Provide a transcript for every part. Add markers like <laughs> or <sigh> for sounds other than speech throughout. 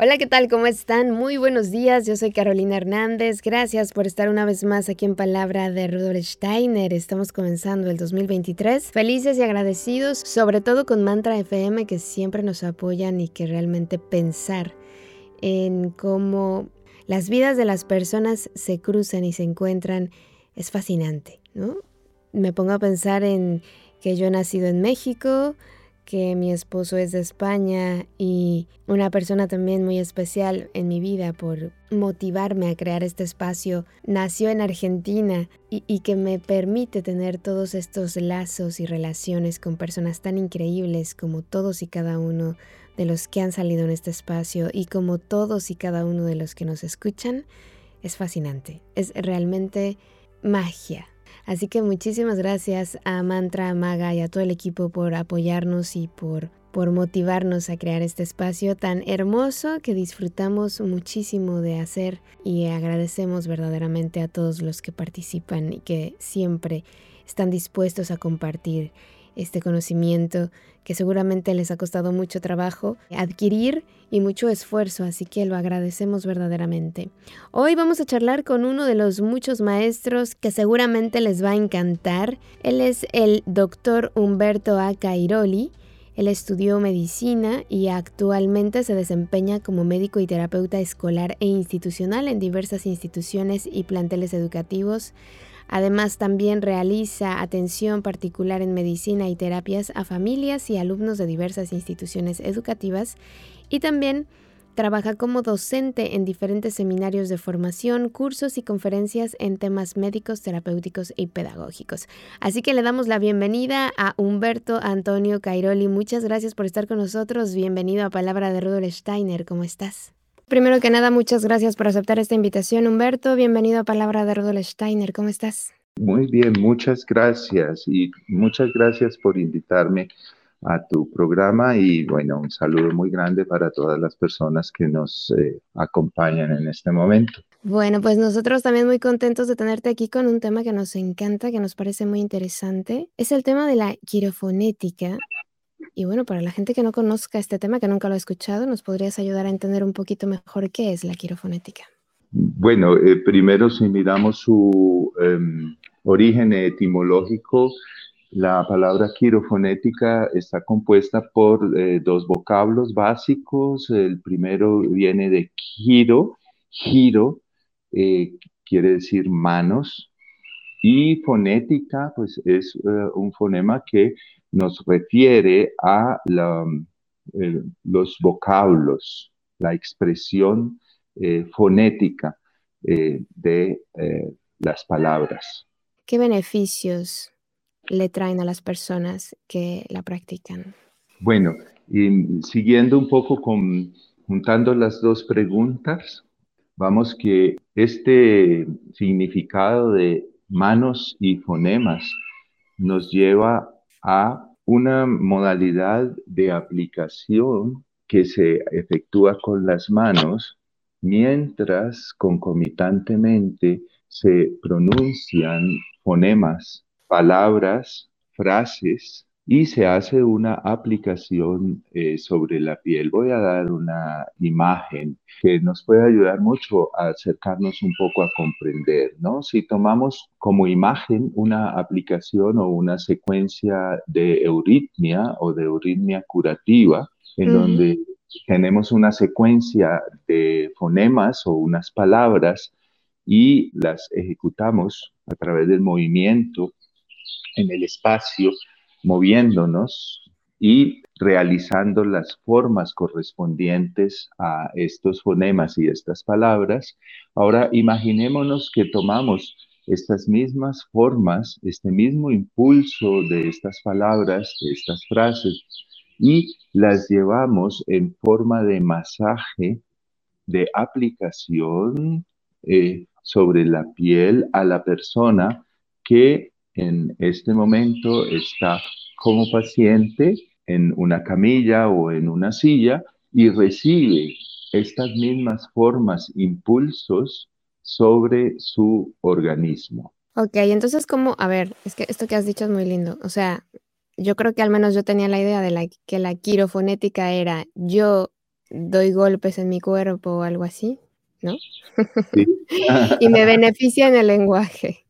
Hola, ¿qué tal? ¿Cómo están? Muy buenos días. Yo soy Carolina Hernández. Gracias por estar una vez más aquí en Palabra de Rudolf Steiner. Estamos comenzando el 2023. Felices y agradecidos, sobre todo con Mantra FM que siempre nos apoyan y que realmente pensar en cómo las vidas de las personas se cruzan y se encuentran es fascinante, ¿no? Me pongo a pensar en que yo he nacido en México, que mi esposo es de España y una persona también muy especial en mi vida por motivarme a crear este espacio, nació en Argentina y, que me permite tener todos estos lazos y relaciones con personas tan increíbles como todos y cada uno de los que han salido en este espacio y como todos y cada uno de los que nos escuchan, es fascinante, es realmente magia Así que muchísimas gracias a Mantra Maga y a todo el equipo por apoyarnos y por, por motivarnos a crear este espacio tan hermoso que disfrutamos muchísimo de hacer. Y agradecemos verdaderamente a todos los que participan y que siempre están dispuestos a compartir este conocimiento que seguramente les ha costado mucho trabajo adquirir y mucho esfuerzo, así que lo agradecemos verdaderamente. Hoy vamos a charlar con uno de los muchos maestros que seguramente les va a encantar. Él es el doctor Humberto A. Cairoli. Él estudió medicina y actualmente se desempeña como médico y terapeuta escolar e institucional en diversas instituciones y planteles educativos Además, también realiza atención particular en medicina y terapias a familias y alumnos de diversas instituciones educativas y también trabaja como docente en diferentes seminarios de formación, cursos y conferencias en temas médicos, terapéuticos y pedagógicos. Así que le damos la bienvenida a Humberto Antonio Cairoli. Muchas gracias por estar con nosotros. Bienvenido a Palabra de Rudolf Steiner. ¿Cómo estás? Primero que nada, muchas gracias por aceptar esta invitación, Humberto. Bienvenido a Palabra de Rudolf Steiner. ¿Cómo estás? Muy bien, muchas gracias y muchas gracias por invitarme a tu programa y bueno, un saludo muy grande para todas las personas que nos eh, acompañan en este momento. Bueno, pues nosotros también muy contentos de tenerte aquí con un tema que nos encanta, que nos parece muy interesante. Es el tema de la quirofonética y bueno, para la gente que no conozca este tema, que nunca lo ha escuchado, ¿nos podrías ayudar a entender un poquito mejor qué es la quirofonética? Bueno, eh, primero si miramos su em, origen etimológico, la palabra quirofonética está compuesta por eh, dos vocablos básicos. El primero viene de quiro, giro, eh, quiere decir manos, y fonética, pues es un fonema que nos refiere a los vocablos, la expresión eh, fonética eh, de eh, las palabras. ¿Qué beneficios le traen a las personas que la practican? Bueno, y siguiendo un poco con, juntando las dos preguntas, vamos que este significado de manos y fonemas nos lleva a una modalidad de aplicación que se efectúa con las manos mientras concomitantemente se pronuncian fonemas, palabras, frases y se hace una aplicación eh, sobre la piel. Voy a dar una imagen que nos puede ayudar mucho a acercarnos un poco a comprender, ¿no? Si tomamos como imagen una aplicación o una secuencia de euritmia o de euritmia curativa, en donde tenemos una secuencia de fonemas o unas palabras y las ejecutamos a través del movimiento en el espacio moviéndonos y realizando las formas correspondientes a estos fonemas y estas palabras. Ahora imaginémonos que tomamos estas mismas formas, este mismo impulso de estas palabras, de estas frases, y las llevamos en forma de masaje, de aplicación eh, sobre la piel a la persona que en este momento está como paciente en una camilla o en una silla y recibe estas mismas formas, impulsos sobre su organismo. Ok, entonces como, a ver, es que esto que has dicho es muy lindo. O sea, yo creo que al menos yo tenía la idea de la, que la quirofonética era yo doy golpes en mi cuerpo o algo así, ¿no? Sí. <laughs> y me beneficia en el lenguaje.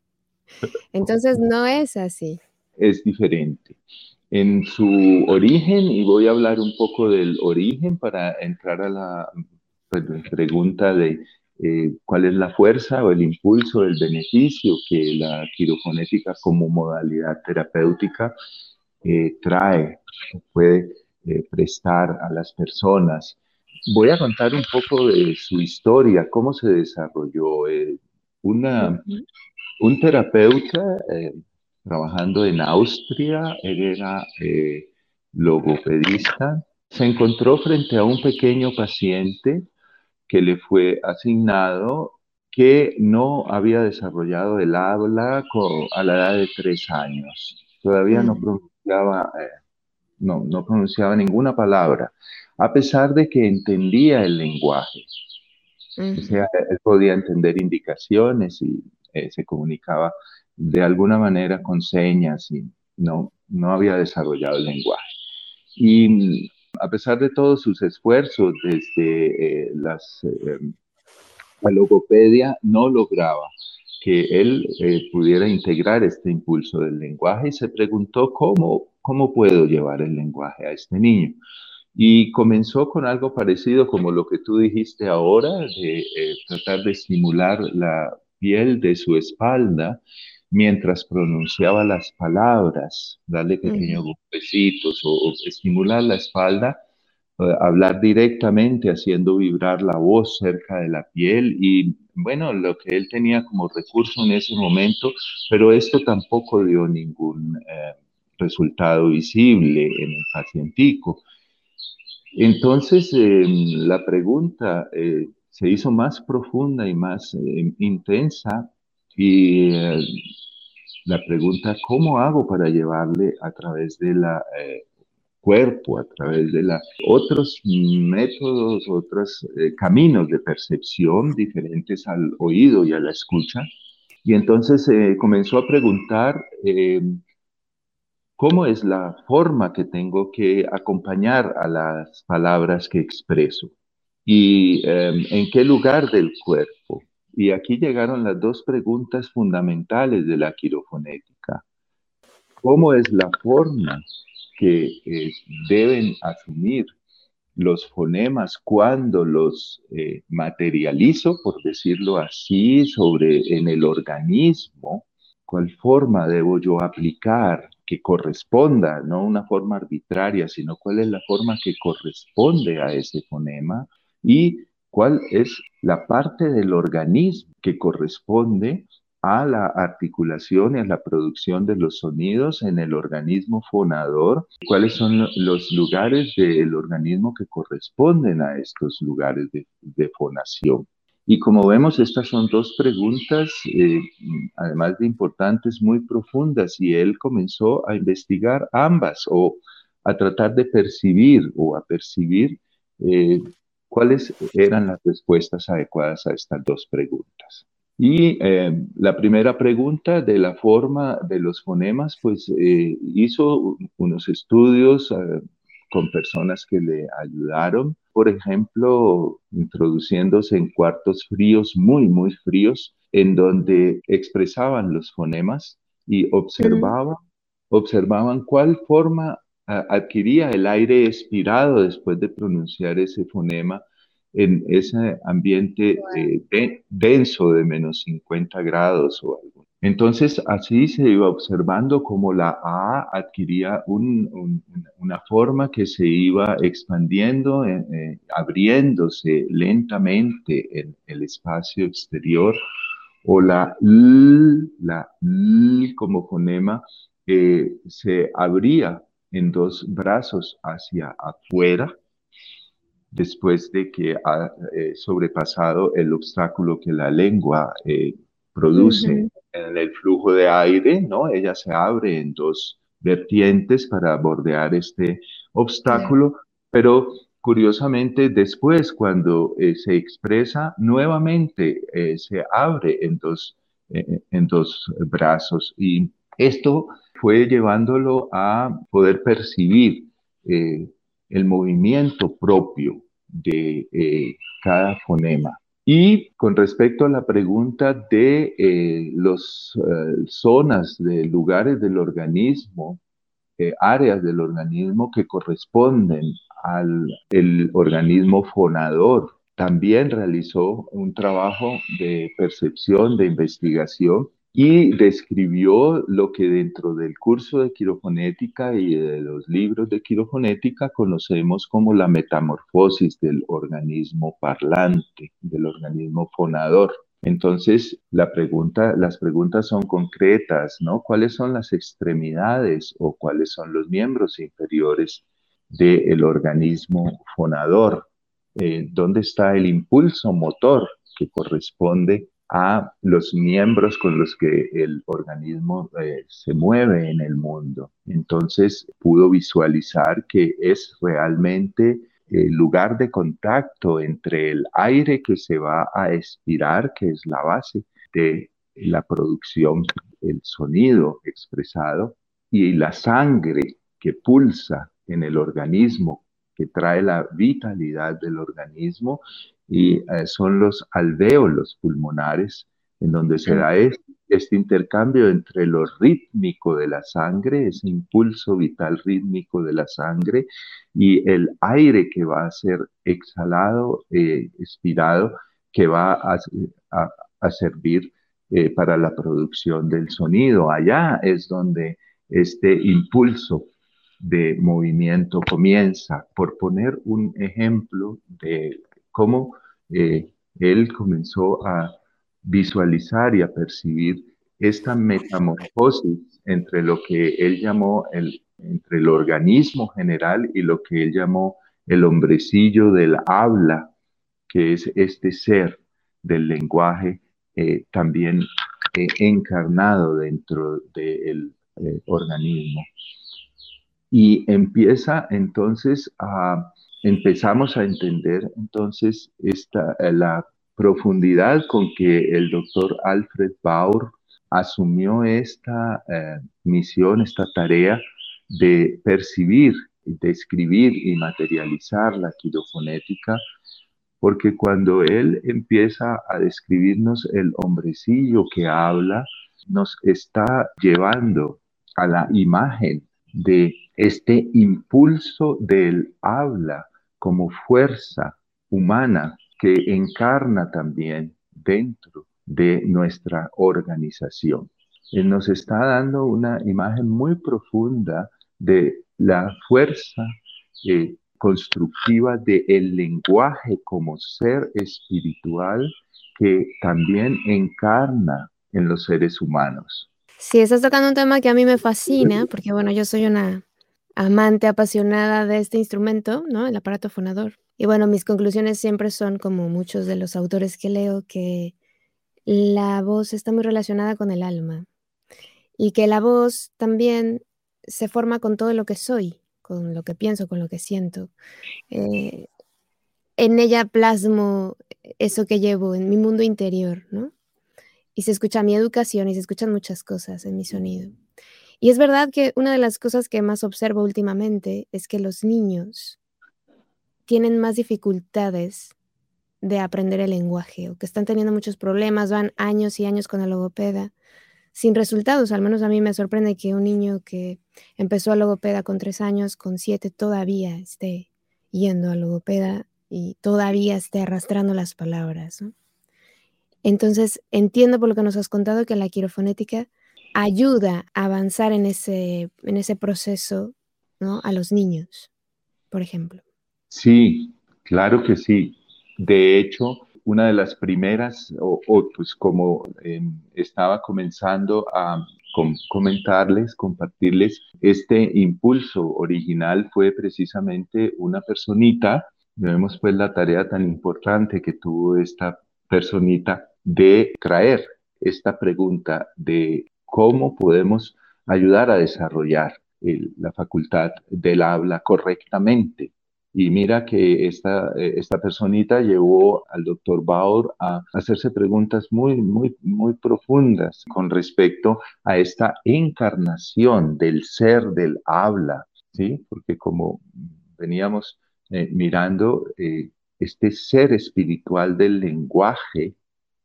Entonces no es así. Es diferente. En su origen, y voy a hablar un poco del origen para entrar a la pues, pregunta de eh, cuál es la fuerza o el impulso, el beneficio que la quirofonética como modalidad terapéutica eh, trae, puede eh, prestar a las personas. Voy a contar un poco de su historia, cómo se desarrolló. una, un terapeuta trabajando en Austria, él era logopedista, se encontró frente a un pequeño paciente que le fue asignado que no había desarrollado el habla a la edad de tres años. Todavía no mm. pronunciaba, eh, no, no pronunciaba ninguna palabra, a pesar de que entendía el lenguaje. O sea, él podía entender indicaciones y eh, se comunicaba de alguna manera con señas y no, no había desarrollado el lenguaje. Y a pesar de todos sus esfuerzos desde eh, las, eh, la logopedia, no lograba que él eh, pudiera integrar este impulso del lenguaje y se preguntó cómo, cómo puedo llevar el lenguaje a este niño. Y comenzó con algo parecido como lo que tú dijiste ahora, de tratar de estimular la piel de su espalda mientras pronunciaba las palabras, darle pequeños golpecitos o, estimular la espalda, eh, hablar directamente haciendo vibrar la voz cerca de la piel. Y bueno, lo que él tenía como recurso en ese momento, pero esto tampoco dio ningún eh, resultado visible en el pacientico. Entonces, em, la pregunta eh, se hizo más profunda y más intensa y eh, la pregunta, ¿cómo hago para llevarle a través de la eh, cuerpo, a través de la, otros métodos, otros eh, caminos de percepción diferentes al oído y a la escucha? Y entonces comenzó a preguntar cómo es la forma que tengo que acompañar a las palabras que expreso y en qué lugar del cuerpo y aquí llegaron las dos preguntas fundamentales de la quirofonética. ¿Cómo es la forma que eh, deben asumir los fonemas cuando los eh, materializo, por decirlo así, sobre en el organismo? ¿Cuál forma debo yo aplicar que corresponda, no una forma arbitraria, sino cuál es la forma que corresponde a ese fonema? Y cuál es la parte del organismo que corresponde a la articulación y a la producción de los sonidos en el organismo fonador, cuáles son los lugares del organismo que corresponden a estos lugares de, fonación. Y como vemos, estas son dos preguntas, eh, además de importantes, muy profundas, y él comenzó a investigar ambas o a tratar de percibir o a percibir eh, ¿Cuáles eran las respuestas adecuadas a estas dos preguntas? Y eh, la primera pregunta de la forma de los fonemas, pues eh, hizo unos estudios eh, con personas que le ayudaron, por ejemplo, introduciéndose en cuartos fríos, muy, muy fríos, en donde expresaban los fonemas y observaban, observaban cuál forma adquiría el aire expirado después de pronunciar ese fonema en ese ambiente eh, denso de menos 50 grados o algo. Entonces, así se iba observando cómo la A adquiría una forma que se iba expandiendo, eh, eh, abriéndose lentamente en el espacio exterior, o la L, la L como fonema, se abría en dos brazos hacia afuera, después de que ha eh, sobrepasado el obstáculo que la lengua eh, produce en el flujo de aire, ¿no? Ella se abre en dos vertientes para bordear este obstáculo, pero curiosamente después cuando eh, se expresa nuevamente eh, se abre en dos, en dos brazos. Y esto fue llevándolo a poder percibir el movimiento propio de cada fonema. Y con respecto a la pregunta de las zonas de lugares del organismo, áreas del organismo que corresponden al el organismo fonador. También realizó un trabajo de percepción, de investigación y describió lo que dentro del curso de quirofonética y de los libros de quirofonética conocemos como la metamorfosis del organismo parlante, del organismo fonador. Entonces, la pregunta, las preguntas son concretas, ¿no? ¿Cuáles son las extremidades o cuáles son los miembros inferiores del organismo fonador. Eh, ¿Dónde está el impulso motor que corresponde a los miembros con los que el organismo eh, se mueve en el mundo? Entonces pudo visualizar que es realmente el lugar de contacto entre el aire que se va a expirar, que es la base de la producción, el sonido expresado, y la sangre que pulsa en el organismo, que trae la vitalidad del organismo y eh, son los alvéolos pulmonares, en donde se da este, este, intercambio entre lo rítmico de la sangre, ese impulso vital rítmico de la sangre, y el aire que va a ser exhalado, eh, expirado, que va a, servir eh, para la producción del sonido. Allá es donde este impulso de movimiento comienza, por poner un ejemplo de cómo eh, él comenzó a visualizar y a percibir esta metamorfosis entre lo que él llamó el, entre el organismo general y lo que él llamó el hombrecillo del habla, que es este ser del lenguaje eh, también eh, encarnado dentro del organismo. Y empieza entonces a, empezamos a entender entonces esta, eh, la profundidad con que el doctor Alfred Bauer asumió esta eh, misión, esta tarea de percibir, describir y materializar la quirofonética, porque cuando él empieza a describirnos el hombrecillo que habla, nos está llevando a la imagen de este impulso del habla como fuerza humana que encarna también dentro de nuestra organización. Él nos está dando una imagen muy profunda de la fuerza eh, constructiva del lenguaje como ser espiritual que también encarna en los seres humanos. Sí, estás tocando un tema que a mí me fascina, porque bueno, yo soy una amante apasionada de este instrumento, ¿no? El aparato fonador. Y bueno, mis conclusiones siempre son, como muchos de los autores que leo, que la voz está muy relacionada con el alma y que la voz también se forma con todo lo que soy, con lo que pienso, con lo que siento. Eh, en ella plasmo eso que llevo en mi mundo interior, ¿no? Y se escucha mi educación y se escuchan muchas cosas en mi sonido. Y es verdad que una de las cosas que más observo últimamente es que los niños tienen más dificultades de aprender el lenguaje o que están teniendo muchos problemas, van años y años con el logopeda sin resultados. Al menos a mí me sorprende que un niño que empezó a logopeda con tres años, con siete todavía esté yendo a logopeda y todavía esté arrastrando las palabras. Entonces, entiendo por lo que nos has contado que la quirofonética ayuda a avanzar en ese, en ese proceso ¿no? a los niños, por ejemplo. Sí, claro que sí. De hecho, una de las primeras, o, pues como em, estaba comenzando a comentarles, compartirles, este impulso original fue precisamente una personita, vemos pues la tarea tan importante que tuvo esta personita de traer esta pregunta de cómo podemos ayudar a desarrollar la facultad del habla correctamente. Y mira que esta, eh, esta personita llevó al doctor Bauer a hacerse preguntas muy, muy, muy profundas con respecto a esta encarnación del ser del habla, ¿sí? Porque como veníamos eh, mirando, eh, este ser espiritual del lenguaje,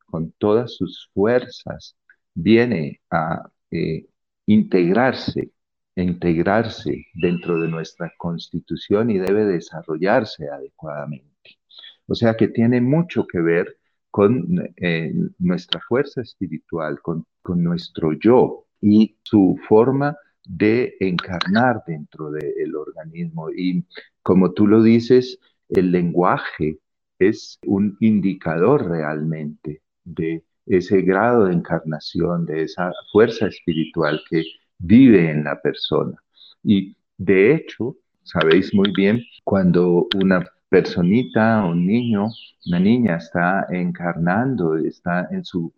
con todas sus fuerzas, viene a integrarse integrarse dentro de nuestra constitución y debe desarrollarse adecuadamente. O sea que tiene mucho que ver con eh, nuestra fuerza espiritual, con, nuestro yo y su forma de encarnar dentro del organismo. Y como tú lo dices, el lenguaje es un indicador realmente de ese grado de encarnación, de esa fuerza espiritual que vive en la persona. Y de hecho, sabéis muy bien, cuando una personita, un niño, una niña está encarnando, está en sus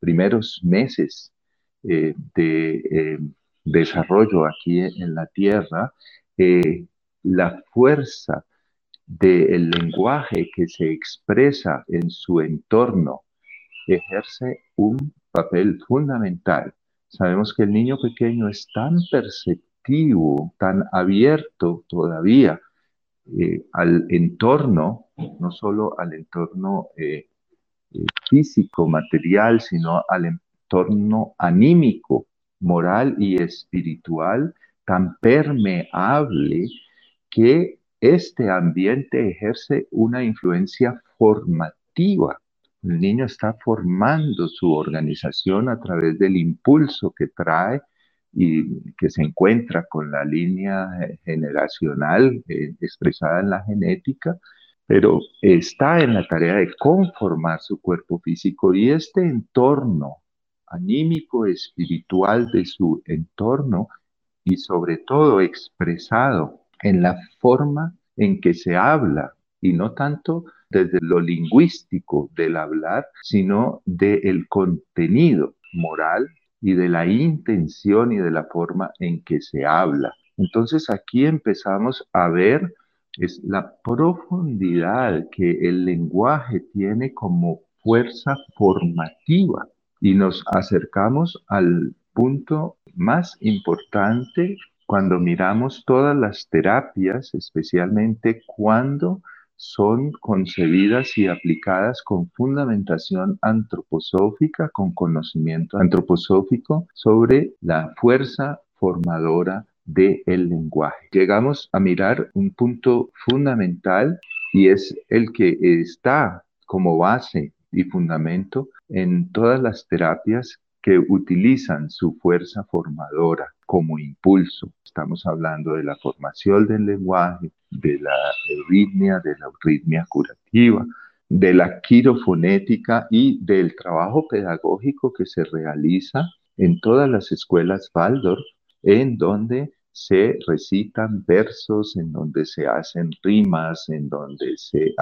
primeros meses eh, de eh, desarrollo aquí en la tierra, eh, la fuerza del lenguaje que se expresa en su entorno ejerce un papel fundamental. Sabemos que el niño pequeño es tan perceptivo, tan abierto todavía eh, al entorno, no solo al entorno eh, eh, físico, material, sino al entorno anímico, moral y espiritual, tan permeable que este ambiente ejerce una influencia formativa el niño está formando su organización a través del impulso que trae y que se encuentra con la línea generacional eh, expresada en la genética, pero está en la tarea de conformar su cuerpo físico y este entorno anímico, espiritual de su entorno y sobre todo expresado en la forma en que se habla y no tanto desde lo lingüístico del hablar, sino del contenido moral y de la intención y de la forma en que se habla. Entonces aquí empezamos a ver es la profundidad que el lenguaje tiene como fuerza formativa y nos acercamos al punto más importante cuando miramos todas las terapias, especialmente cuando son concebidas y aplicadas con fundamentación antroposófica, con conocimiento antroposófico sobre la fuerza formadora del lenguaje. Llegamos a mirar un punto fundamental y es el que está como base y fundamento en todas las terapias que utilizan su fuerza formadora como impulso. Estamos hablando de la formación del lenguaje, de la euritmia, de la euritmia curativa, de la quirofonética y del trabajo pedagógico que se realiza en todas las escuelas Waldorf, en donde se recitan versos, en donde se hacen rimas, en donde se,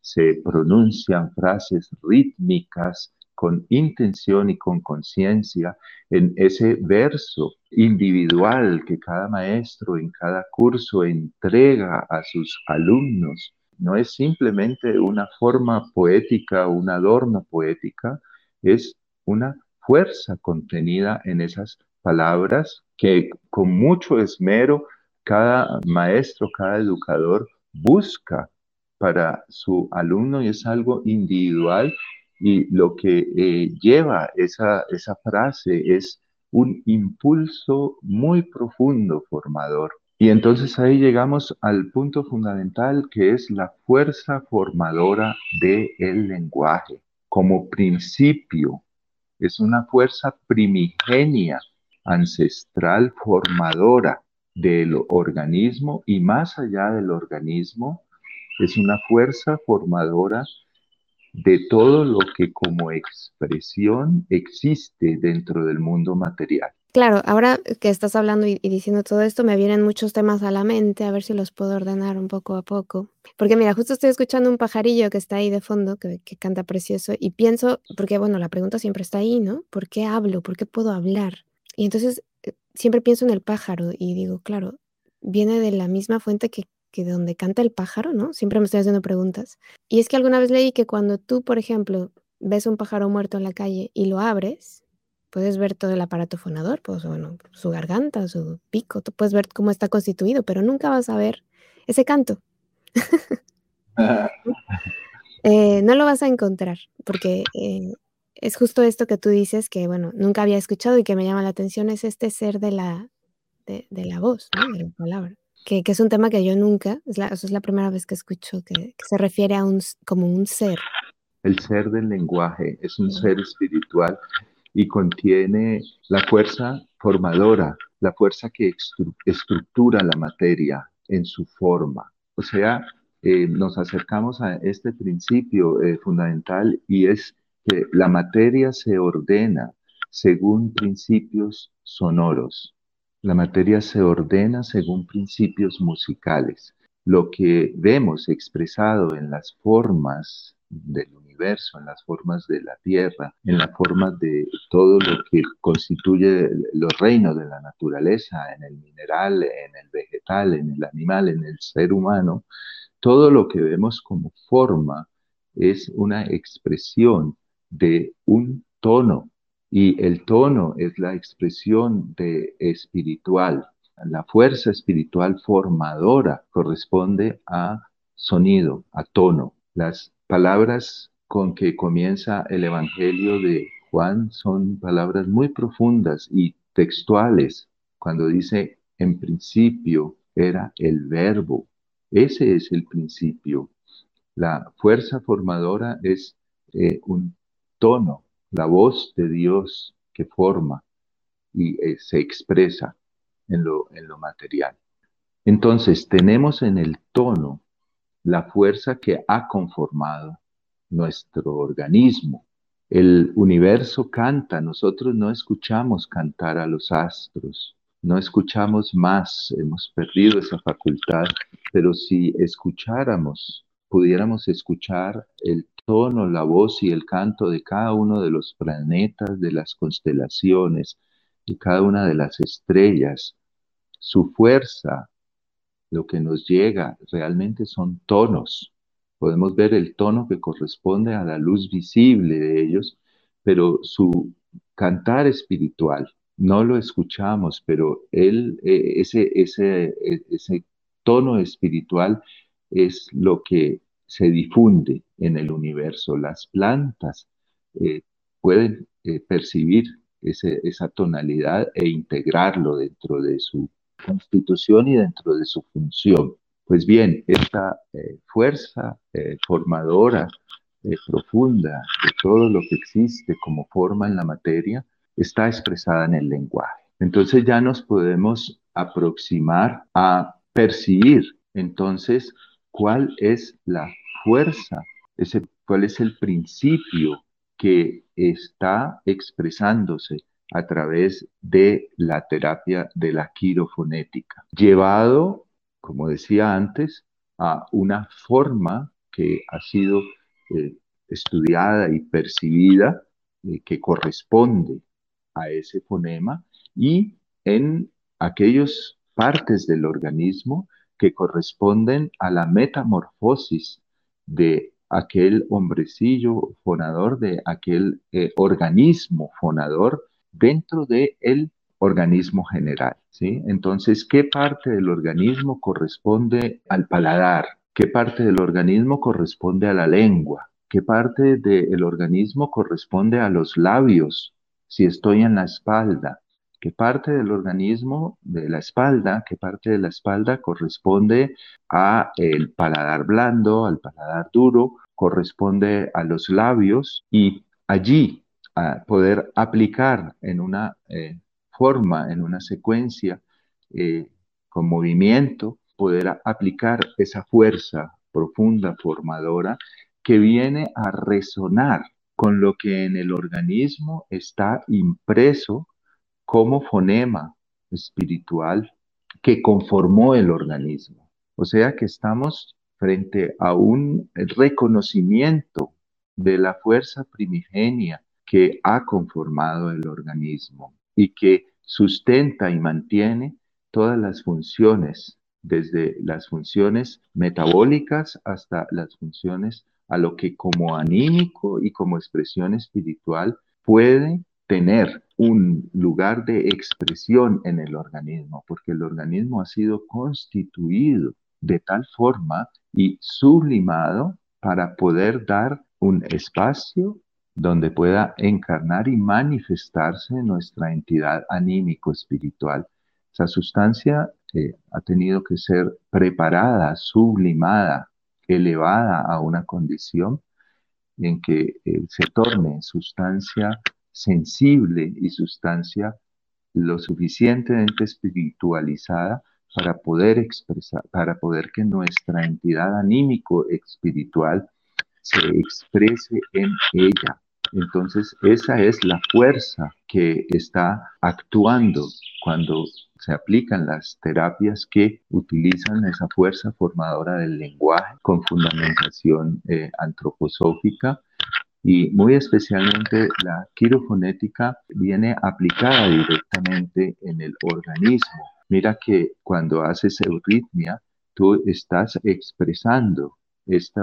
se pronuncian frases rítmicas, con intención y con conciencia en ese verso individual que cada maestro en cada curso entrega a sus alumnos. No es simplemente una forma poética, una adorno poética, es una fuerza contenida en esas palabras que con mucho esmero cada maestro, cada educador busca para su alumno y es algo individual y lo que eh, lleva esa, esa frase es un impulso muy profundo formador. Y entonces ahí llegamos al punto fundamental que es la fuerza formadora del el lenguaje como principio. Es una fuerza primigenia, ancestral, formadora del organismo y más allá del organismo, es una fuerza formadora de todo lo que como expresión existe dentro del mundo material. Claro, ahora que estás hablando y, diciendo todo esto, me vienen muchos temas a la mente, a ver si los puedo ordenar un poco a poco. Porque mira, justo estoy escuchando un pajarillo que está ahí de fondo, que, canta precioso, y pienso, porque bueno, la pregunta siempre está ahí, ¿no? ¿Por qué hablo? ¿Por qué puedo hablar? Y entonces eh, siempre pienso en el pájaro y digo, claro, viene de la misma fuente que, que de donde canta el pájaro, ¿no? Siempre me estoy haciendo preguntas. Y es que alguna vez leí que cuando tú, por ejemplo, ves un pájaro muerto en la calle y lo abres, puedes ver todo el aparato fonador, pues bueno, su garganta, su pico, tú puedes ver cómo está constituido, pero nunca vas a ver ese canto. <laughs> Eh, no lo vas a encontrar, porque eh, es justo esto que tú dices que, bueno, nunca había escuchado y que me llama la atención, es este ser de la, de, la voz, de la palabra. Que, es un tema que yo nunca, es la, es la primera vez que escucho que, que, se refiere a un como un ser. El ser del lenguaje es un ser espiritual y contiene la fuerza formadora, la fuerza que estructura la materia en su forma. O sea, eh, nos acercamos a este principio eh, fundamental y es que la materia se ordena según principios sonoros. La materia se ordena según principios musicales. Lo que vemos expresado en las formas del universo, en las formas de la tierra, en la forma de todo lo que constituye los reinos de la naturaleza, en el mineral, en el vegetal, en el animal, en el ser humano, todo lo que vemos como forma es una expresión de un tono y el tono es la expresión de espiritual. La fuerza espiritual formadora corresponde a sonido, a tono. Las palabras con que comienza el Evangelio de Juan son palabras muy profundas y textuales, cuando dice, en principio era el verbo. Ese es el principio. La fuerza formadora es eh, un tono, la voz de Dios que forma y eh, se expresa en lo, en lo material. Entonces tenemos en el tono la fuerza que ha conformado nuestro organismo. El universo canta, nosotros no escuchamos cantar a los astros, no escuchamos más, hemos perdido esa facultad, pero si escucháramos, pudiéramos escuchar el tono, la voz y el canto de cada uno de los planetas, de las constelaciones, y cada una de las estrellas, su fuerza, lo que nos llega realmente son tonos, podemos ver el tono que corresponde a la luz visible de ellos, pero su cantar espiritual no lo escuchamos, pero él, eh, ese, ese, e, ese tono espiritual es lo que se difunde en el universo. Las plantas eh, pueden eh, percibir esa tonalidad e integrarlo dentro de su constitución y dentro de su función. Pues bien, esta eh, fuerza formadora profunda de todo lo que existe como forma en la materia está expresada en el lenguaje. Entonces ya nos podemos aproximar a percibir entonces cuál es la fuerza, ese, cuál es el principio que está expresándose a través de la terapia de la quirofonética, llevado como decía antes, a una forma que ha sido eh, estudiada y percibida eh, que corresponde a ese fonema y en aquellas partes del organismo que corresponden a la metamorfosis de aquel hombrecillo fonador, de aquel eh, organismo fonador dentro del el organismo general. ¿sí? Entonces, ¿qué parte del organismo corresponde al paladar? ¿Qué parte del organismo corresponde a la lengua? ¿Qué parte del organismo corresponde a los labios? Si estoy en la espalda, ¿qué parte del organismo de la espalda, qué parte de la espalda corresponde a el paladar blando, al paladar duro, corresponde a los labios y allí a poder aplicar en una eh, forma, en una secuencia eh, con movimiento, poder aplicar esa fuerza profunda formadora que viene a resonar con lo que en el organismo está impreso como fonema espiritual que conformó el organismo. O sea que estamos frente a un reconocimiento de la fuerza primigenia que ha conformado el organismo y que sustenta y mantiene todas las funciones, desde las funciones metabólicas hasta las funciones a lo que como anímico y como expresión espiritual puede tener un lugar de expresión en el organismo, porque el organismo ha sido constituido de tal forma y sublimado para poder dar un espacio donde pueda encarnar y manifestarse nuestra entidad anímico-espiritual. Esa sustancia eh, ha tenido que ser preparada, sublimada, elevada a una condición en que eh, se torne sustancia sensible y sustancia lo suficientemente espiritualizada para poder expresar, para poder que nuestra entidad anímico espiritual se exprese en ella. Entonces, esa es la fuerza que está actuando cuando se aplican las terapias que utilizan esa fuerza formadora del lenguaje con fundamentación eh, antroposófica y muy especialmente la quirofonética viene aplicada directamente en el organismo. Mira que cuando haces euritmia, tú estás expresando este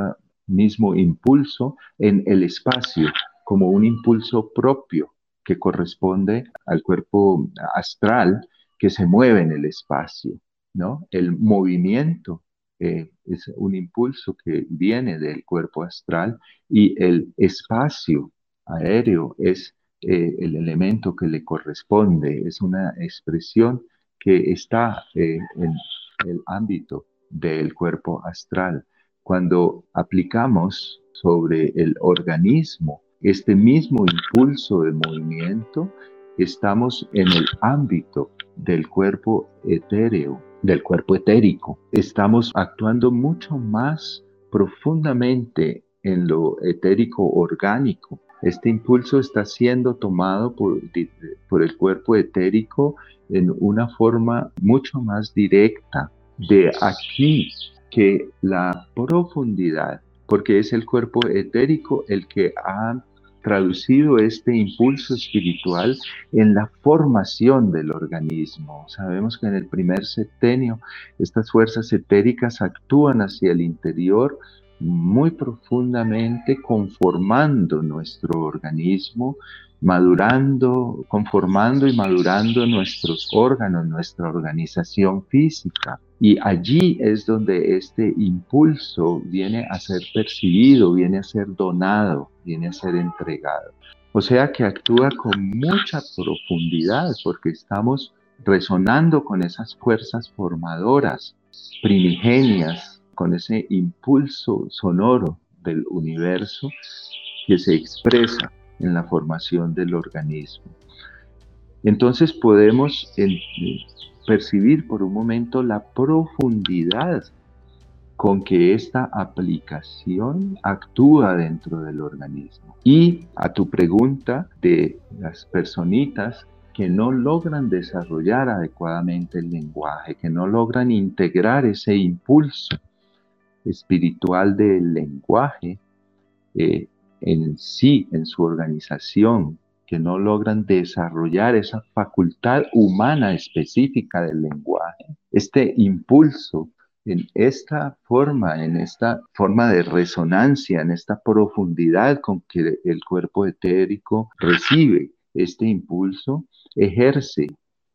mismo impulso en el espacio como un impulso propio que corresponde al cuerpo astral que se mueve en el espacio, ¿no? El movimiento eh, es un impulso que viene del cuerpo astral y el espacio aéreo es eh, el elemento que le corresponde, es una expresión que está eh, en el ámbito del cuerpo astral. Cuando aplicamos sobre el organismo este mismo impulso de movimiento, estamos en el ámbito del cuerpo etéreo, del cuerpo etérico. Estamos actuando mucho más profundamente en lo etérico orgánico. Este impulso está siendo tomado por, por el cuerpo etérico en una forma mucho más directa. De aquí que la profundidad, porque es el cuerpo etérico el que ha traducido este impulso espiritual en la formación del organismo. Sabemos que en el primer septenio estas fuerzas etéricas actúan hacia el interior muy profundamente conformando nuestro organismo, madurando, conformando y madurando nuestros órganos, nuestra organización física. Y allí es donde este impulso viene a ser percibido, viene a ser donado, viene a ser entregado. O sea que actúa con mucha profundidad porque estamos resonando con esas fuerzas formadoras primigenias, con ese impulso sonoro del universo que se expresa en la formación del organismo. Entonces podemos percibir por un momento la profundidad con que esta aplicación actúa dentro del organismo. Y a tu pregunta de las personitas que no logran desarrollar adecuadamente el lenguaje, que no logran integrar ese impulso espiritual del lenguaje, eh, en sí, en su organización, que no logran desarrollar esa facultad humana específica del lenguaje, este impulso en esta forma, en esta forma de resonancia, en esta profundidad con que el cuerpo etérico recibe este impulso, ejerce,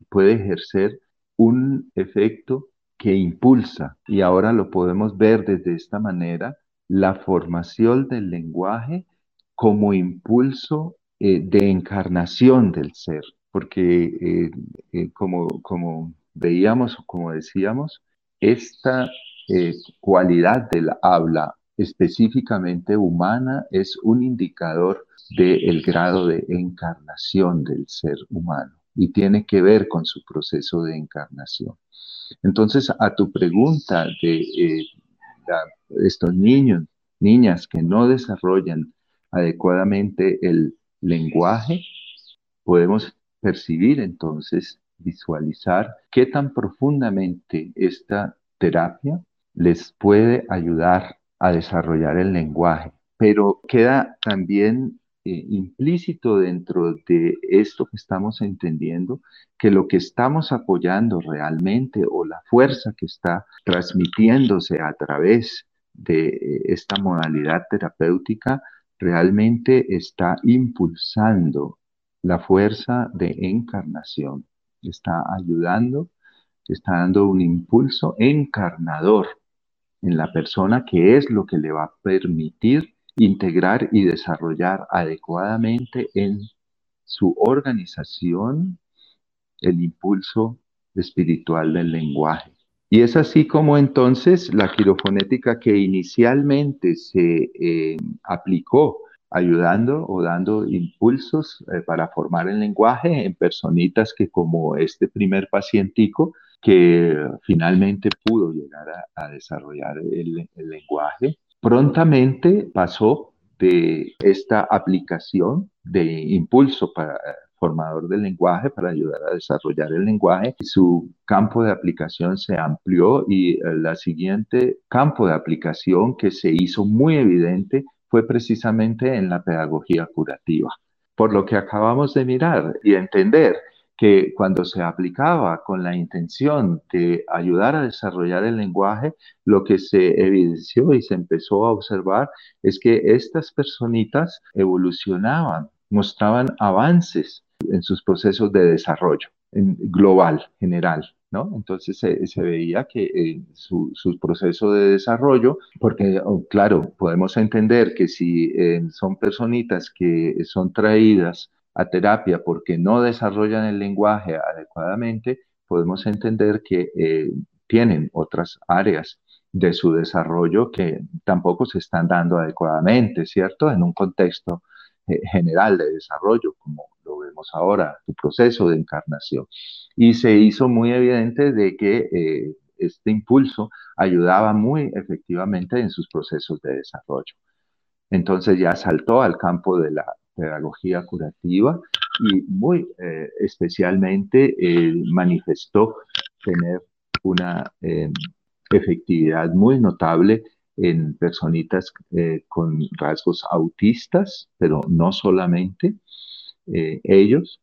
puede ejercer un efecto que impulsa, y ahora lo podemos ver desde esta manera, la formación del lenguaje como impulso eh, de encarnación del ser, porque eh, eh, como, como veíamos o como decíamos, esta cualidad del habla específicamente humana es un indicador del grado de encarnación del ser humano y tiene que ver con su proceso de encarnación. Entonces, a tu pregunta de estos niños, niñas que no desarrollan adecuadamente el lenguaje, podemos percibir entonces, visualizar qué tan profundamente esta terapia les puede ayudar a desarrollar el lenguaje. Pero queda también eh, implícito dentro de esto que estamos entendiendo, que lo que estamos apoyando realmente o la fuerza que está transmitiéndose a través de eh, esta modalidad terapéutica realmente está impulsando la fuerza de encarnación, está ayudando, está dando un impulso encarnador en la persona que es lo que le va a permitir integrar y desarrollar adecuadamente en su organización el impulso espiritual del lenguaje. Y es así como entonces la quirofonética que inicialmente se eh, aplicó ayudando o dando impulsos eh, para formar el lenguaje en personitas que como este primer pacientico que finalmente pudo llegar a, desarrollar el, lenguaje, prontamente pasó de esta aplicación de impulso para formador del lenguaje para ayudar a desarrollar el lenguaje. Su campo de aplicación se amplió y eh, la siguiente campo de aplicación que se hizo muy evidente fue precisamente en la pedagogía curativa. Por lo que acabamos de mirar y entender que cuando se aplicaba con la intención de ayudar a desarrollar el lenguaje, lo que se evidenció y se empezó a observar es que estas personitas evolucionaban, mostraban avances en sus procesos de desarrollo global, general. ¿no? Entonces se, veía que eh, su, proceso de desarrollo, porque oh, claro, podemos entender que si eh, son personitas que son traídas a terapia porque no desarrollan el lenguaje adecuadamente, podemos entender que eh, tienen otras áreas de su desarrollo que tampoco se están dando adecuadamente, ¿cierto? En un contexto general de desarrollo, como lo vemos ahora, su proceso de encarnación. Y se hizo muy evidente de que eh, este impulso ayudaba muy efectivamente en sus procesos de desarrollo. Entonces ya saltó al campo de la pedagogía curativa y muy eh, especialmente manifestó tener una eh, efectividad muy notable en personitas con rasgos autistas, pero no solamente, eh, ellos,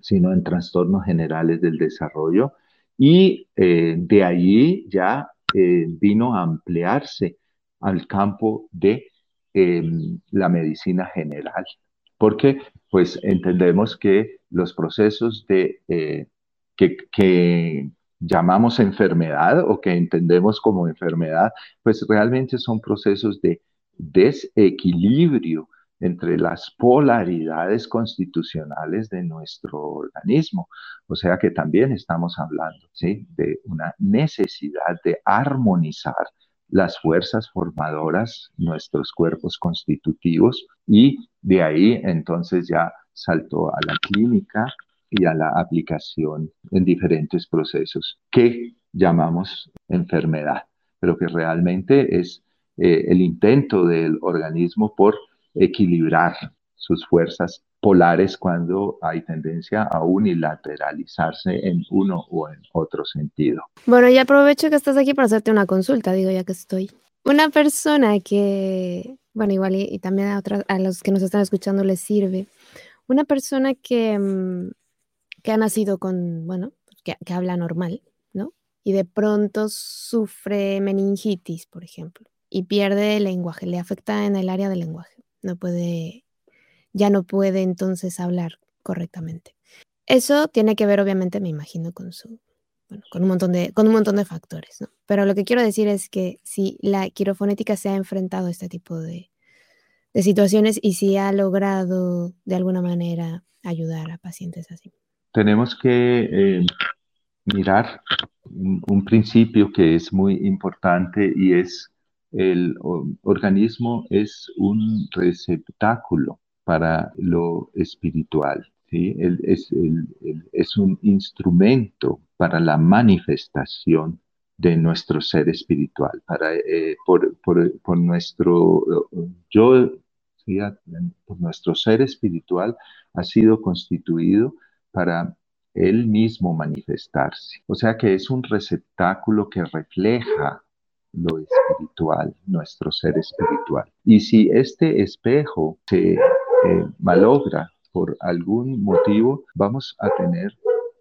sino en trastornos generales del desarrollo. Y eh, de allí ya eh, vino a ampliarse al campo de em, la medicina general, porque pues entendemos que los procesos de, que, que llamamos enfermedad o que entendemos como enfermedad, pues realmente son procesos de desequilibrio entre las polaridades constitucionales de nuestro organismo. O sea que también estamos hablando ¿sí? de una necesidad de armonizar las fuerzas formadoras, nuestros cuerpos constitutivos, y de ahí entonces ya saltó a la clínica y a la aplicación en diferentes procesos que llamamos enfermedad, pero que realmente es eh, el intento del organismo por equilibrar sus fuerzas polares cuando hay tendencia a unilateralizarse en uno o en otro sentido. Bueno, y aprovecho que estás aquí para hacerte una consulta, digo ya que estoy. Una persona que, bueno, igual y, también a, otras, a los que nos están escuchando les sirve, una persona que, mm, que ha nacido con, bueno, que, que habla normal, ¿no? Y de pronto sufre meningitis, por ejemplo, y pierde el lenguaje, le afecta en el área del lenguaje no puede, ya no puede entonces hablar correctamente. Eso tiene que ver, obviamente, me imagino, con su, bueno, con un montón de, con un montón de factores, ¿no? Pero lo que quiero decir es que si la quirofonética se ha enfrentado a este tipo de, de situaciones y si ha logrado de alguna manera ayudar a pacientes así. Tenemos que eh, mirar un, principio que es muy importante y es el organismo es un receptáculo para lo espiritual. ¿sí? es, es, un instrumento para la manifestación de nuestro ser espiritual, para, eh, por, por, nuestro yo, por nuestro ser espiritual ha sido constituido para él mismo manifestarse. O sea que es un receptáculo que refleja lo espiritual, nuestro ser espiritual. Y si este espejo se eh, malogra por algún motivo, vamos a tener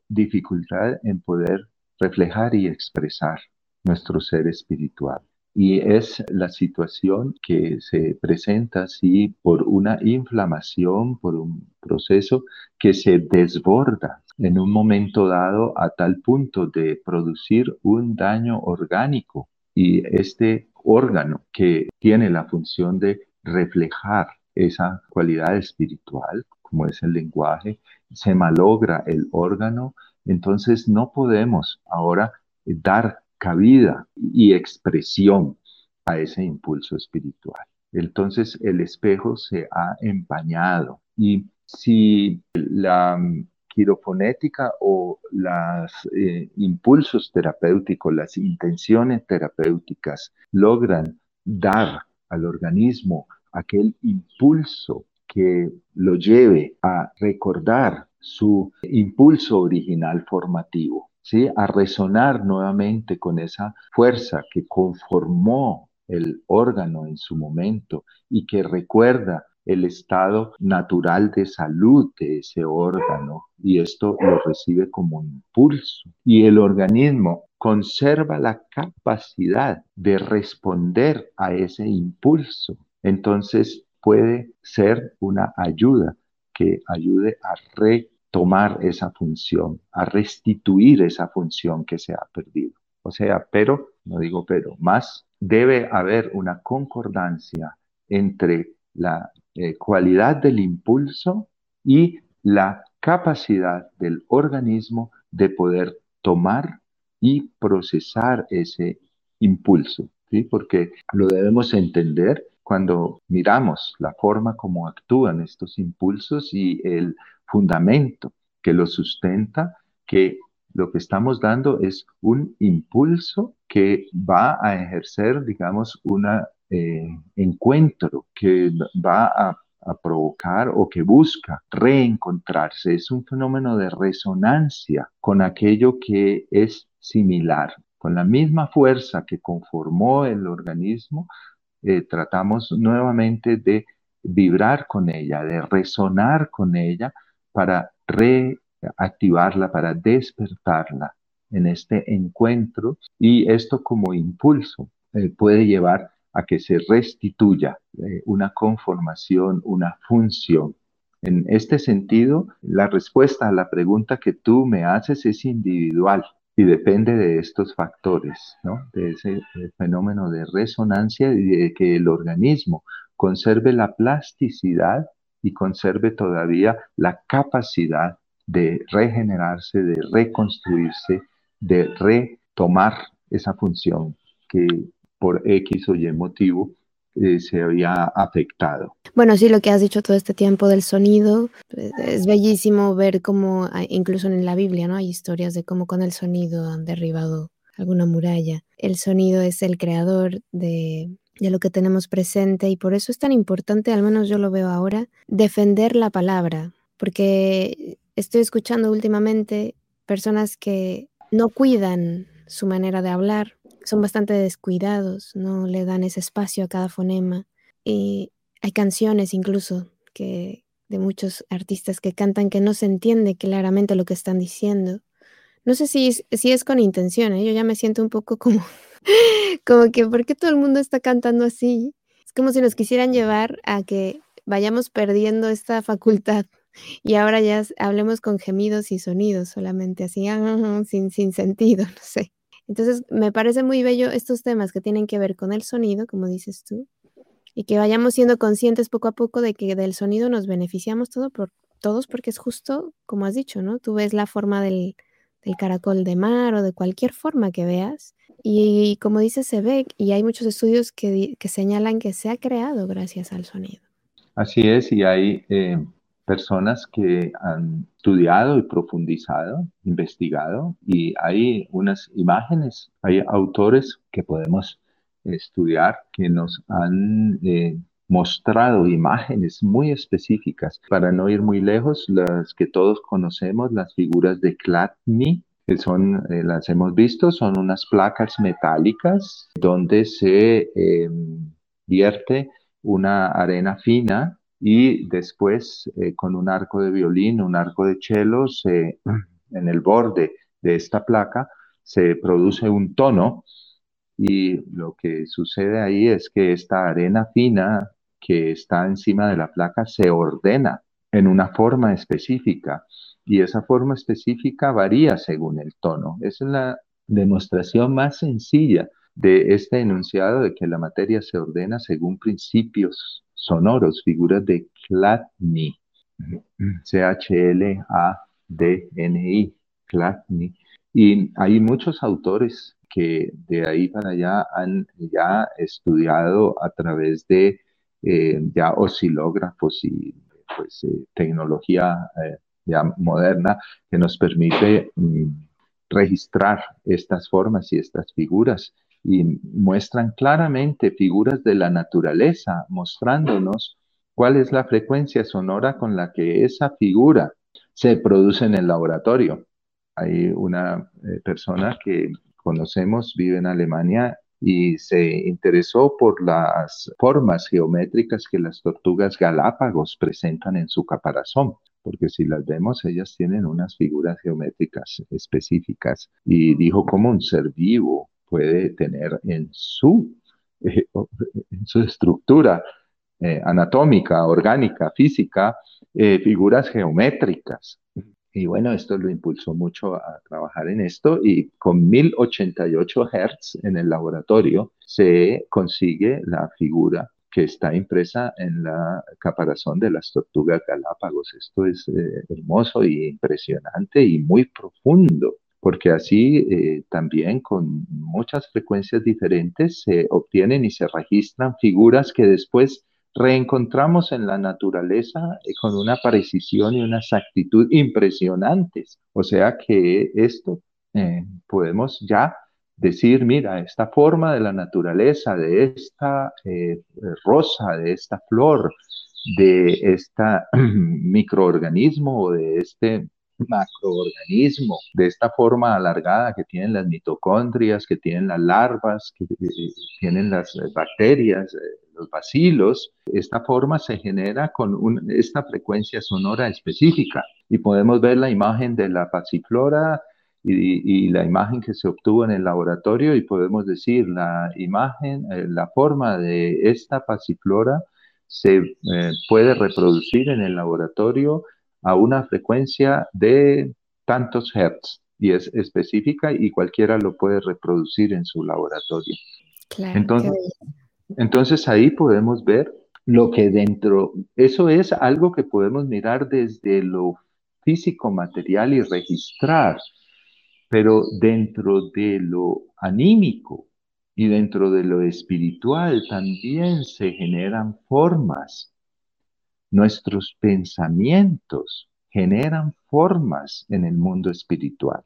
dificultad en poder reflejar y expresar nuestro ser espiritual. Y es la situación que se presenta así por una inflamación, por un proceso que se desborda en un momento dado a tal punto de producir un daño orgánico. Y este órgano que tiene la función de reflejar esa cualidad espiritual, como es el lenguaje, se malogra el órgano, entonces no podemos ahora dar cabida y expresión a ese impulso espiritual. Entonces el espejo se ha empañado y si la quirofonética o los eh, impulsos terapéuticos, las intenciones terapéuticas logran dar al organismo aquel impulso que lo lleve a recordar su impulso original formativo, ¿sí? a resonar nuevamente con esa fuerza que conformó el órgano en su momento y que recuerda el estado natural de salud de ese órgano y esto lo recibe como impulso. Y el organismo conserva la capacidad de responder a ese impulso. Entonces puede ser una ayuda que ayude a retomar esa función, a restituir esa función que se ha perdido. O sea, pero, no digo pero, más debe haber una concordancia entre la eh, cualidad del impulso y la capacidad del organismo de poder tomar y procesar ese impulso, ¿sí? porque lo debemos entender cuando miramos la forma como actúan estos impulsos y el fundamento que los sustenta, que lo que estamos dando es un impulso que va a ejercer, digamos, un eh, encuentro que va a, a provocar o que busca reencontrarse. Es un fenómeno de resonancia con aquello que es similar. Con la misma fuerza que conformó el organismo, eh, tratamos nuevamente de vibrar con ella, de resonar con ella para reactivarla, para despertarla en este encuentro y esto como impulso eh, puede llevar a que se restituya eh, una conformación, una función. En este sentido, la respuesta a la pregunta que tú me haces es individual y depende de estos factores, ¿no? de ese eh, fenómeno de resonancia y de que el organismo conserve la plasticidad y conserve todavía la capacidad de regenerarse, de reconstruirse, de retomar esa función que por X o Y motivo eh, se había afectado. Bueno, sí, lo que has dicho todo este tiempo del sonido, eh, es bellísimo ver cómo, incluso en la Biblia, ¿no? Hay historias de cómo con el sonido han derribado alguna muralla. El sonido es el creador de, de lo que tenemos presente y por eso es tan importante, al menos yo lo veo ahora, defender la palabra, porque estoy escuchando últimamente personas que no cuidan su manera de hablar, son bastante descuidados, no le dan ese espacio a cada fonema. Y hay canciones incluso que de muchos artistas que cantan que no se entiende claramente lo que están diciendo. No sé si, si es con intención, ¿eh? yo ya me siento un poco como, <laughs> como que, ¿por qué todo el mundo está cantando así? Es como si nos quisieran llevar a que vayamos perdiendo esta facultad <laughs> y ahora ya hablemos con gemidos y sonidos solamente así, <laughs> sin, sin sentido, no sé. Entonces, me parece muy bello estos temas que tienen que ver con el sonido, como dices tú, y que vayamos siendo conscientes poco a poco de que del sonido nos beneficiamos todo por, todos porque es justo, como has dicho, ¿no? Tú ves la forma del, caracol de mar o de cualquier forma que veas, y, como dices, se ve, y hay muchos estudios que, señalan que se ha creado gracias al sonido. Así es, y hay... Eh, personas que han estudiado y profundizado, investigado, y hay unas imágenes, hay autores que podemos estudiar que nos han eh, mostrado imágenes muy específicas. Para no ir muy lejos, las que todos conocemos, las figuras de Klatny, que son, eh, las hemos visto, son unas placas metálicas donde se em, vierte una arena fina y después eh, con un arco de violín, un arco de cello, <clears throat> en el borde de esta placa se produce un tono y lo que sucede ahí es que esta arena fina que está encima de la placa se ordena en una forma específica y esa forma específica varía según el tono. Esa es la demostración más sencilla de este enunciado de que la materia se ordena según principios sonoros, figuras de Chladni, C-H-L-A-D-N-I, Chladni. Y hay muchos autores que de ahí para allá han ya estudiado a través de eh, ya oscilógrafos y pues eh, tecnología eh, ya moderna que nos permite mm, registrar estas formas y estas figuras y muestran claramente figuras de la naturaleza, mostrándonos cuál es la frecuencia sonora con la que esa figura se produce en el laboratorio. Hay una persona que conocemos, vive en Alemania y se interesó por las formas geométricas que las tortugas galápagos presentan en su caparazón, porque si las vemos, ellas tienen unas figuras geométricas específicas y dijo cómo un ser vivo puede tener en su, eh, en su estructura eh, anatómica, orgánica, física, eh, figuras geométricas. Y bueno, esto lo impulsó mucho a trabajar en esto y con 1088 Hz en el laboratorio se consigue la figura que está impresa en la caparazón de las tortugas galápagos. Esto es hermoso y impresionante y muy profundo, porque así eh, también con muchas frecuencias diferentes se obtienen y se registran figuras que después reencontramos en la naturaleza eh, con una precisión y una exactitud impresionantes. O sea que esto eh, podemos ya decir, mira, esta forma de la naturaleza, de esta rosa, de esta flor, de este <clears throat> microorganismo o de este macroorganismo, de esta forma alargada que tienen las mitocondrias, que tienen las larvas, que tienen las bacterias, los bacilos, esta forma se genera con esta frecuencia sonora específica. Y podemos ver la imagen de la pasiflora y, la imagen que se obtuvo en el laboratorio y podemos decir la imagen, eh, la forma de esta pasiflora se eh, puede reproducir en el laboratorio a una frecuencia de tantos hertz y es específica y cualquiera lo puede reproducir en su laboratorio. Claro, Entonces, entonces ahí podemos ver lo que dentro, eso es algo que podemos mirar desde lo físico material y registrar, pero dentro de lo anímico y dentro de lo espiritual también se generan formas. Nuestros pensamientos generan formas en el mundo espiritual,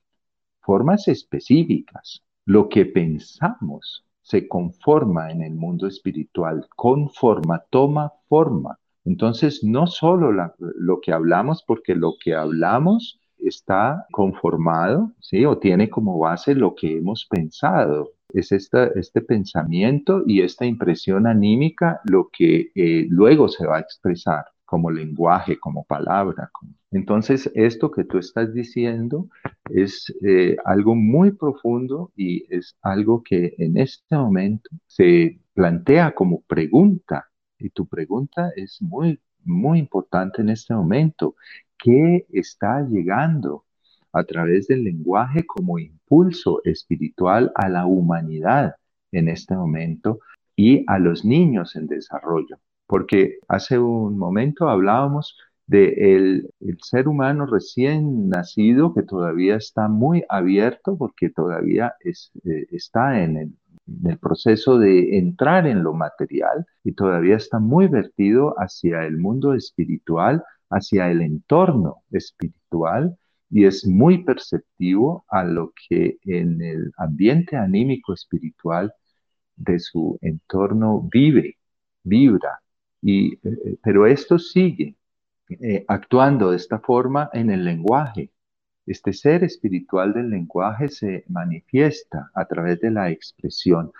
formas específicas. Lo que pensamos se conforma en el mundo espiritual, conforma, toma forma. Entonces, no solo lo que hablamos, porque lo que hablamos está conformado, ¿sí? O tiene como base lo que hemos pensado. Es este pensamiento y esta impresión anímica lo que eh, luego se va a expresar como lenguaje, como palabra. Entonces, esto que tú estás diciendo es eh, algo muy profundo y es algo que en este momento se plantea como pregunta. Y tu pregunta es muy, muy importante en este momento. ¿Qué está llegando a través del lenguaje como impulso espiritual a la humanidad en este momento y a los niños en desarrollo? porque hace un momento hablábamos del el ser humano recién nacido que todavía está muy abierto porque todavía eh, está en el proceso de entrar en lo material y todavía está muy vertido hacia el mundo espiritual, hacia el entorno espiritual y es muy perceptivo a lo que en el ambiente anímico espiritual de su entorno vive, vibra Y, eh, pero esto sigue eh, actuando de esta forma en el lenguaje. Este ser espiritual del lenguaje se manifiesta a través de la expresión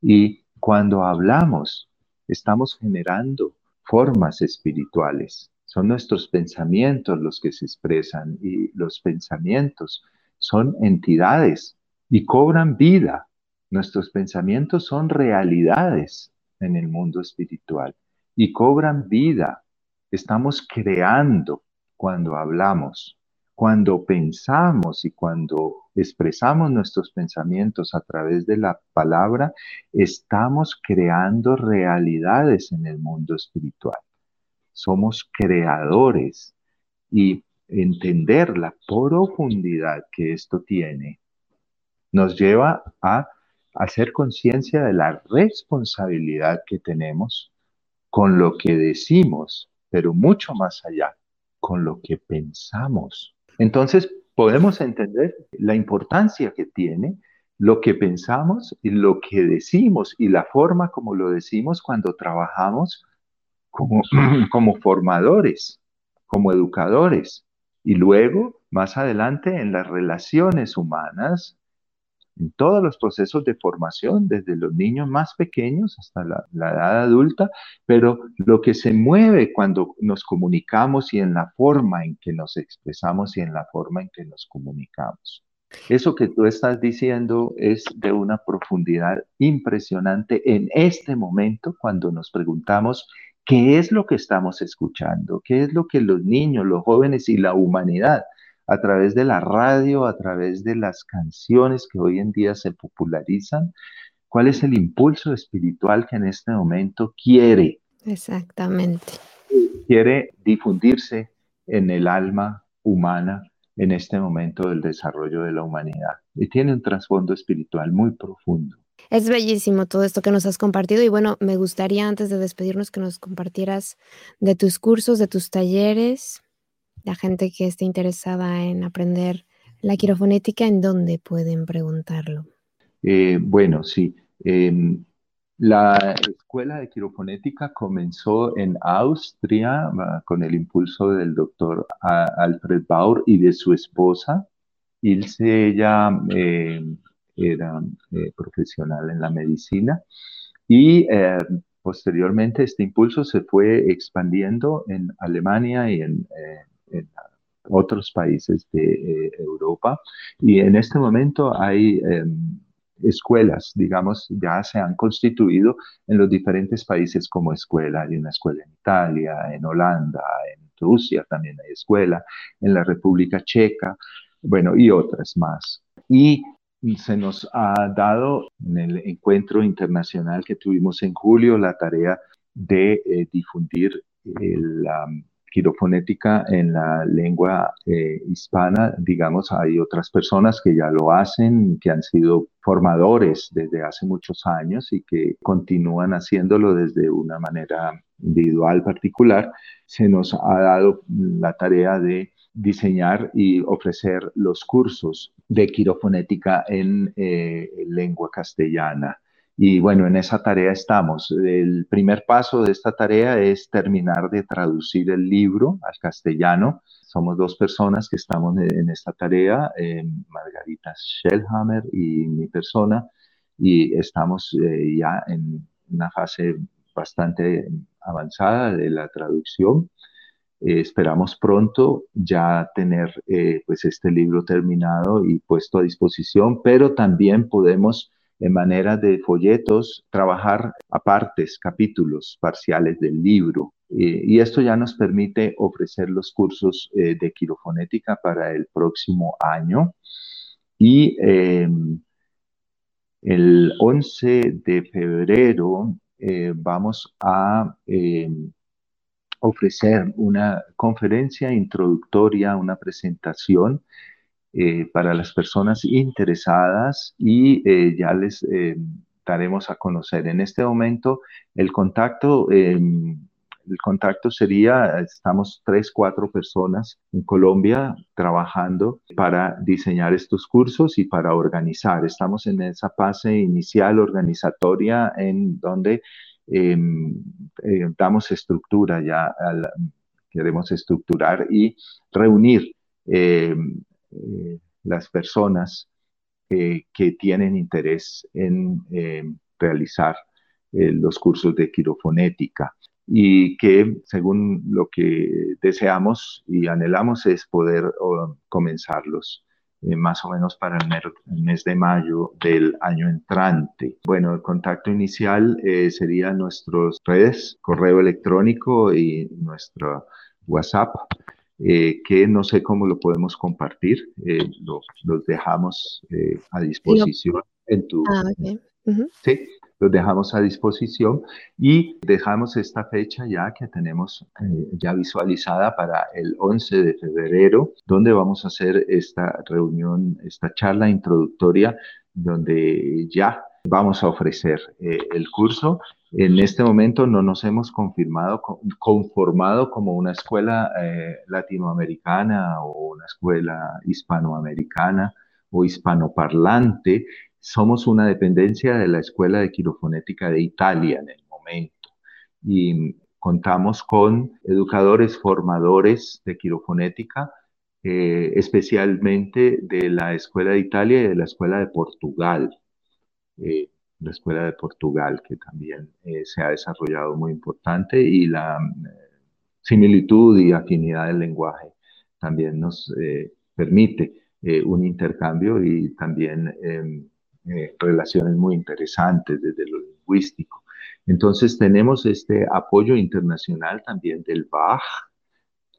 y cuando hablamos estamos generando formas espirituales. Son nuestros pensamientos los que se expresan y los pensamientos son entidades y cobran vida. Nuestros pensamientos son realidades en el mundo espiritual y cobran vida. Estamos creando cuando hablamos, cuando pensamos y cuando expresamos nuestros pensamientos a través de la palabra, estamos creando realidades en el mundo espiritual. Somos creadores y entender la profundidad que esto tiene nos lleva a hacer conciencia de la responsabilidad que tenemos con lo que decimos, pero mucho más allá, con lo que pensamos. Entonces, podemos entender la importancia que tiene lo que pensamos y lo que decimos y la forma como lo decimos cuando trabajamos como, <clears throat> como formadores, como educadores. Y luego, más adelante, en las relaciones humanas, en todos los procesos de formación, desde los niños más pequeños hasta la, edad adulta, pero lo que se mueve cuando nos comunicamos y en la forma en que nos expresamos y en la forma en que nos comunicamos. Eso que tú estás diciendo es de una profundidad impresionante en este momento cuando nos preguntamos qué es lo que estamos escuchando, qué es lo que los niños, los jóvenes y la humanidad a través de la radio, a través de las canciones que hoy en día se popularizan, cuál es el impulso espiritual que en este momento quiere. Exactamente. Quiere difundirse en el alma humana en este momento del desarrollo de la humanidad. Y tiene un trasfondo espiritual muy profundo. Es bellísimo todo esto que nos has compartido y bueno, me gustaría antes de despedirnos que nos compartieras de tus cursos, de tus talleres, la gente que esté interesada en aprender la quirofonética, ¿en dónde pueden preguntarlo? Eh, bueno, sí. Em, la escuela de quirofonética comenzó en Austria ah, con el impulso del doctor Alfred Bauer y de su esposa. Ilse, ella em, era eh, profesional en la medicina y em, posteriormente este impulso se fue expandiendo en Alemania y en, eh, en otros países de eh, Europa. Y en este momento hay em, escuelas, digamos, ya se han constituido en los diferentes países como escuela. Hay una escuela en Italia, en Holanda, en Rusia también hay escuela, en la República Checa, bueno, y otras más. Y se nos ha dado en el encuentro internacional que tuvimos en julio la tarea de eh, difundir el, quirofonética en la lengua eh, hispana, digamos, hay otras personas que ya lo hacen, que han sido formadores desde hace muchos años y que continúan haciéndolo desde una manera individual particular. Se nos ha dado la tarea de diseñar y ofrecer los cursos de quirofonética en eh, lengua castellana. Y bueno, en esa tarea estamos. El primer paso de esta tarea es terminar de traducir el libro al castellano. Somos dos personas que estamos en esta tarea, eh, Margarita Schellhammer y mi persona, y estamos eh, ya en una fase bastante avanzada de la traducción. Eh, esperamos pronto ya tener pues este libro terminado y puesto a disposición, pero también podemos en manera de folletos, trabajar a partes, capítulos parciales del libro. y esto ya nos permite ofrecer los cursos eh, de quirofonética para el próximo año. Y em, el 11 de febrero eh, vamos a em, ofrecer una conferencia introductoria, una presentación eh, para las personas interesadas y eh, ya les eh, daremos a conocer. En este momento el contacto, em, el contacto sería, estamos tres, cuatro personas en Colombia trabajando para diseñar estos cursos y para organizar. Estamos en esa fase inicial organizatoria en donde em, eh, damos estructura ya, queremos estructurar y reunir em, eh, las personas que tienen interés en em, realizar los cursos de quirofonética. Y que según lo que deseamos y anhelamos es poder comenzarlos eh, más o menos para el mes, de mayo del año entrante. Bueno, el contacto inicial eh, sería nuestros redes, correo electrónico y nuestro WhatsApp, eh, que no sé cómo lo podemos compartir, los dejamos a disposición en tu... Ah, Sí, los dejamos a disposición y dejamos esta fecha ya que tenemos eh, ya visualizada para el 11 de febrero, donde vamos a hacer esta reunión, esta charla introductoria, donde ya vamos a ofrecer eh, el curso. En este momento no nos hemos confirmado, conformado como una escuela eh, latinoamericana o una escuela hispanoamericana o hispanoparlante, somos una dependencia de la Escuela de Quirofonética de Italia en el momento y contamos con educadores formadores de quirofonética, eh, especialmente de la Escuela de Italia y de la Escuela de Portugal. Eh, la Escuela de Portugal, que también eh, se ha desarrollado muy importante, y la similitud y afinidad del lenguaje también nos permite un intercambio y también em, eh, relaciones muy interesantes desde lo lingüístico. Entonces tenemos este apoyo internacional también del BAG,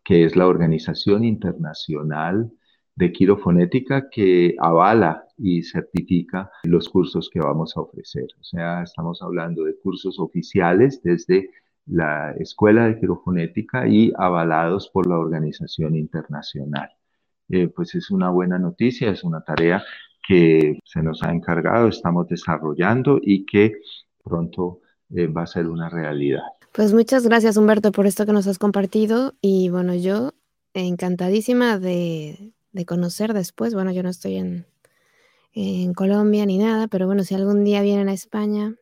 que es la Organización Internacional de Quirofonética que avala y certifica los cursos que vamos a ofrecer. O sea, estamos hablando de cursos oficiales desde la Escuela de Quirofonética y avalados por la Organización Internacional. Eh, pues es una buena noticia, es una tarea que se nos ha encargado, estamos desarrollando y que pronto eh, va a ser una realidad. Pues muchas gracias Humberto por esto que nos has compartido y bueno, yo encantadísima de, conocer después, bueno, yo no estoy en, en Colombia ni nada, pero bueno, si algún día vienen a España.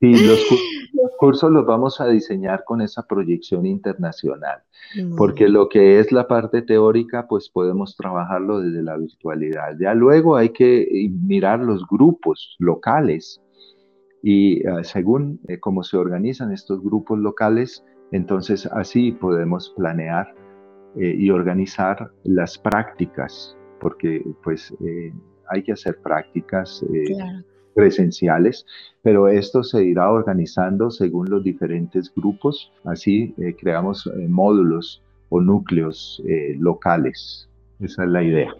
Sí, los, <laughs> cursos los vamos a diseñar con esa proyección internacional, porque lo que es la parte teórica, pues podemos trabajarlo desde la virtualidad. Ya luego hay que eh, mirar los grupos locales y ah, según eh, cómo se organizan estos grupos locales, entonces así podemos planear eh, y organizar las prácticas, porque pues hay que hacer prácticas. Claro presenciales, pero esto se irá organizando según los diferentes grupos, así eh, creamos eh, módulos o núcleos eh, locales. Esa es la idea.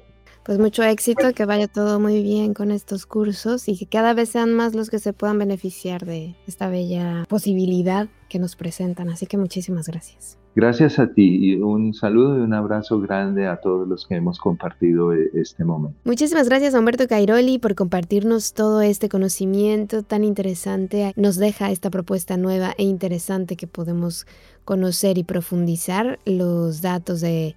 Pues mucho éxito, que vaya todo muy bien con estos cursos y que cada vez sean más los que se puedan beneficiar de esta bella posibilidad que nos presentan. Así que muchísimas gracias. Gracias a ti y un saludo y un abrazo grande a todos los que hemos compartido e, este momento. Muchísimas gracias Humberto Cairoli por compartirnos todo este conocimiento tan interesante. Nos deja esta propuesta nueva e interesante que podemos conocer y profundizar. Los datos de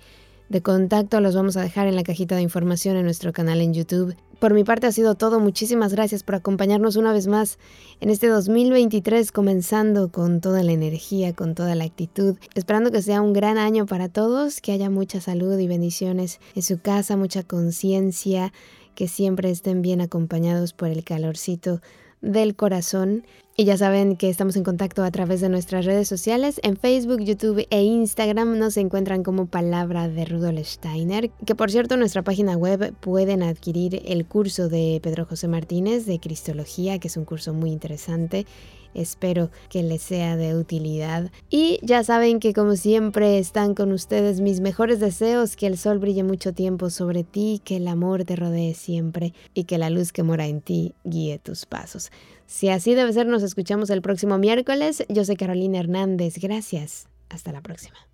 de contacto los vamos a dejar en la cajita de información en nuestro canal en YouTube. Por mi parte ha sido todo. Muchísimas gracias por acompañarnos una vez más en este 2023, comenzando con toda la energía, con toda la actitud. Esperando que sea un gran año para todos, que haya mucha salud y bendiciones en su casa, mucha conciencia, que siempre estén bien acompañados por el calorcito del corazón. Y ya saben que estamos en contacto a través de nuestras redes sociales. En Facebook, YouTube e Instagram nos encuentran como Palabra de Rudolf Steiner. Que por cierto, en nuestra página web pueden adquirir el curso de Pedro José Martínez de Cristología, que es un curso muy interesante. Espero que les sea de utilidad. Y ya saben que como siempre están con ustedes mis mejores deseos, que el sol brille mucho tiempo sobre ti, que el amor te rodee siempre y que la luz que mora en ti guíe tus pasos. Si así debe ser, nos escuchamos el próximo miércoles. Yo soy Carolina Hernández. Gracias. Hasta la próxima.